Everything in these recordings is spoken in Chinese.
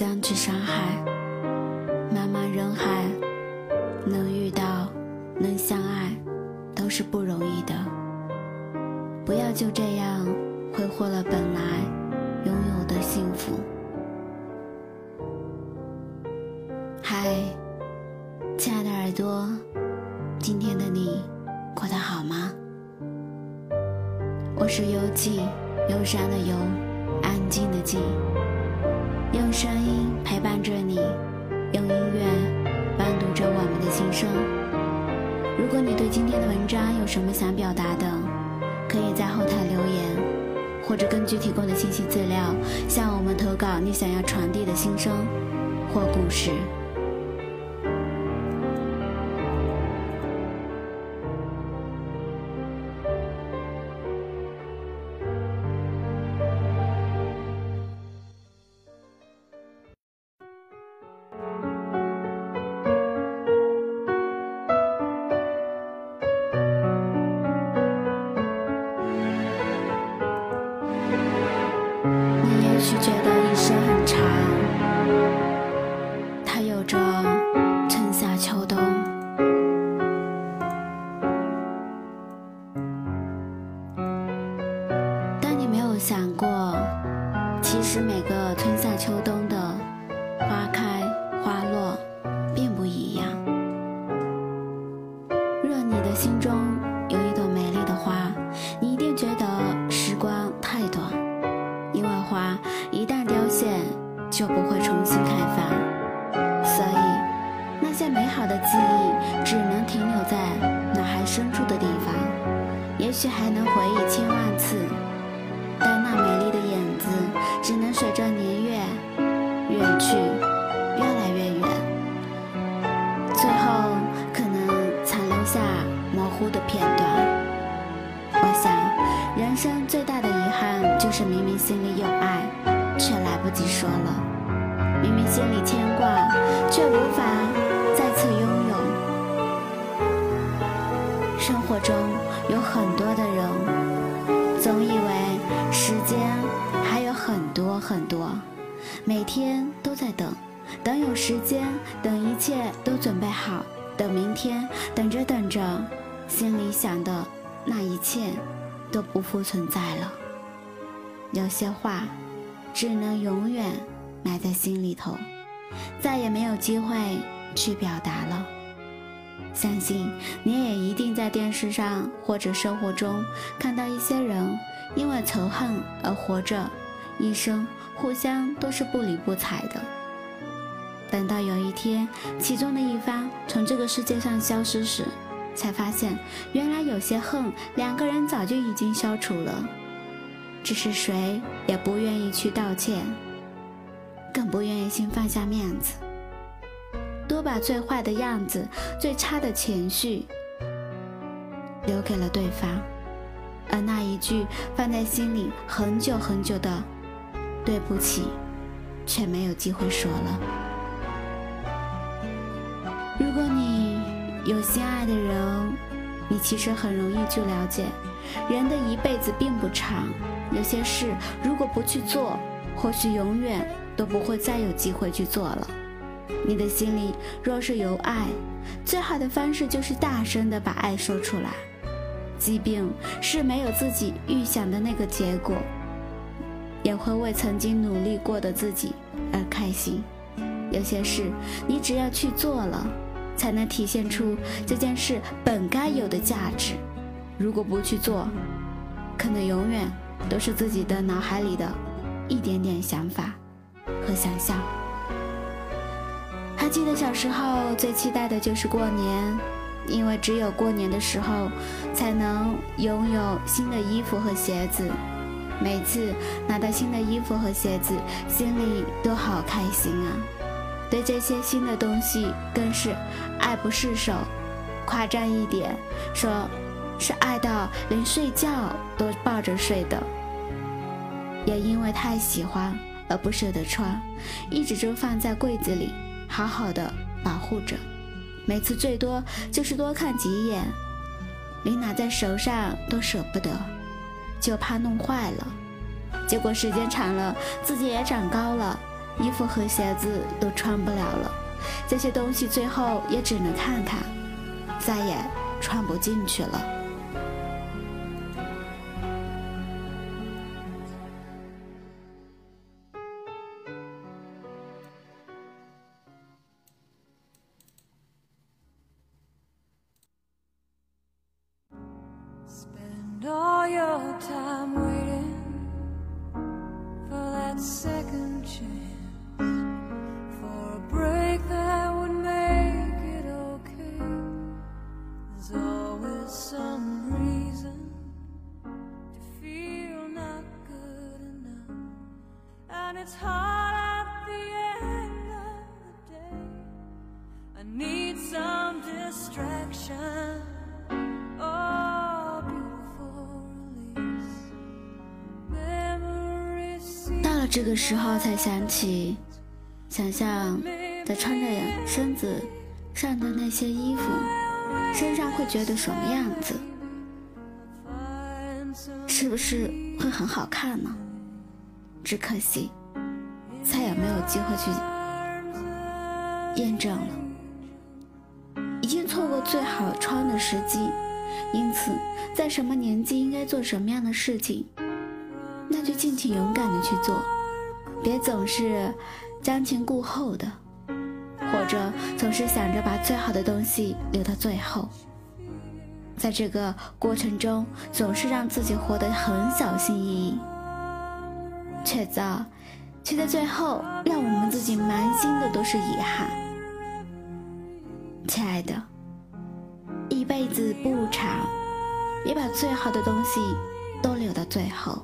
如果可以爱，别互相去伤害。茫茫人海，能遇到，能相爱，都是不容易的。不要就这样挥霍了本来拥有的幸福。嗨，亲爱的耳朵，今天的你过得好吗？我是游记，忧伤的忧，安静的静，用声音陪伴着你，用音乐伴读着我们的心声。如果你对今天的文章有什么想表达的，可以在后台留言，或者根据提供的信息资料向我们投稿你想要传递的心声或故事。春夏秋冬中有很多的人，总以为时间还有很多很多，每天都在等，等有时间，等一切都准备好，等明天，等着等着，心里想的那一切都不复存在了。有些话。只能永远埋在心里头，再也没有机会去表达了。相信你也一定在电视上或者生活中看到一些人因为仇恨而活着，一生互相都是不理不睬的。等到有一天其中的一方从这个世界上消失时，才发现原来有些恨两个人早就已经消除了。只是谁也不愿意去道歉，更不愿意先放下面子，多把最坏的样子、最差的情绪留给了对方，而那一句放在心里很久很久的“对不起”，却没有机会说了。如果你有心爱的人，你其实很容易去了解，人的一辈子并不长。有些事如果不去做，或许永远都不会再有机会去做了。你的心里若是有爱，最好的方式就是大声的把爱说出来，即便是没有自己预想的那个结果，也会为曾经努力过的自己而开心。有些事你只要去做了，才能体现出这件事本该有的价值。如果不去做，可能永远。都是自己的脑海里的一点点想法和想象。还记得小时候最期待的就是过年，因为只有过年的时候才能拥有新的衣服和鞋子。每次拿到新的衣服和鞋子，心里都好开心啊！对这些新的东西更是爱不释手。夸张一点说。是爱到连睡觉都抱着睡的，也因为太喜欢而不舍得穿，一直就放在柜子里，好好的保护着。每次最多就是多看几眼，连拿在手上都舍不得，就怕弄坏了。结果时间长了，自己也长高了，衣服和鞋子都穿不了了，这些东西最后也只能看看，再也穿不进去了。这个时候才想起，想象在穿着身子上的那些衣服，身上会觉得什么样子？是不是会很好看呢？只可惜，再也没有机会去验证了，已经错过最好穿的时机。因此，在什么年纪应该做什么样的事情，那就尽情勇敢的去做，别总是瞻前顾后的，或者总是想着把最好的东西留到最后。在这个过程中，总是让自己活得很小心翼翼。却在，却在最后让我们自己满心的都是遗憾。亲爱的，一辈子不长，别把最好的东西都留到最后。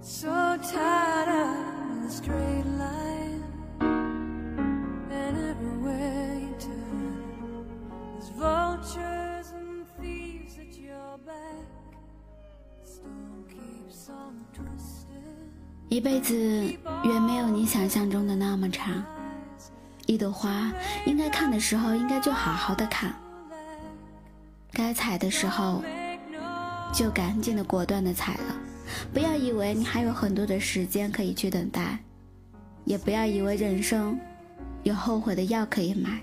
So tired of the straight line, and everywhere you turn, there's vultures and thieves at your back. The keeps on twisting. 一辈子远没有你想象中的那么长。一朵花应该看的时候，应该就好好的看；该采的时候，就赶紧的果断的采了。不要以为你还有很多的时间可以去等待，也不要以为人生有后悔的药可以买。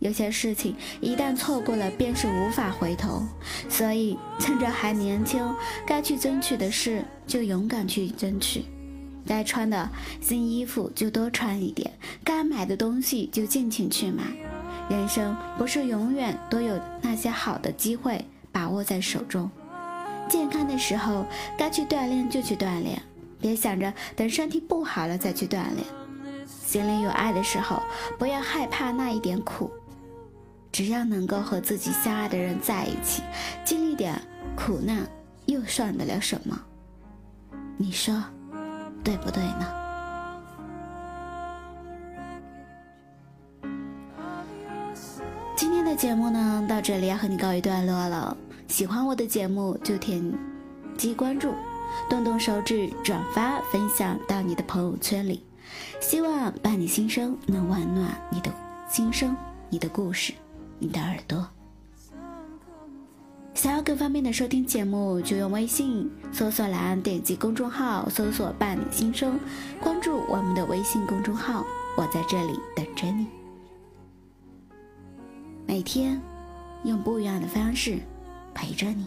有些事情一旦错过了，便是无法回头。所以趁着还年轻，该去争取的事就勇敢去争取，该穿的新衣服就多穿一点，该买的东西就尽情去买。人生不是永远都有那些好的机会把握在手中。健康的时候该去锻炼就去锻炼，别想着等身体不好了再去锻炼。心里有爱的时候，不要害怕那一点苦。只要能够和自己相爱的人在一起，经历点苦难，又算得了什么？你说对不对呢？今天的节目呢，到这里要和你告一段落了。喜欢我的节目就点击关注，动动手指转发分享到你的朋友圈里，希望伴你心声能温暖你的心声，你的故事。你的耳朵，想要更方便的收听节目，就用微信搜索栏点击公众号搜索“伴你心声”，关注我们的微信公众号，我在这里等着你。每天用不一样的方式陪着你。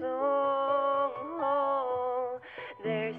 song. There's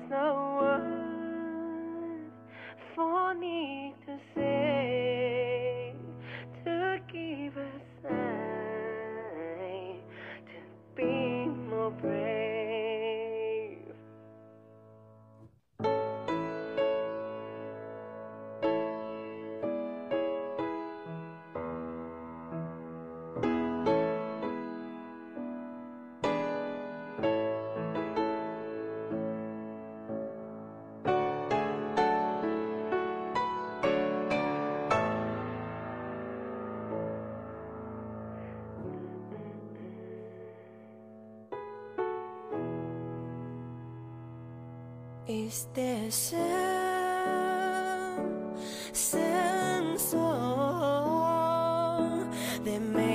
Is there some, sense song that makes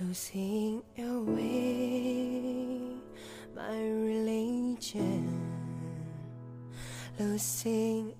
losing your way, my religion, losing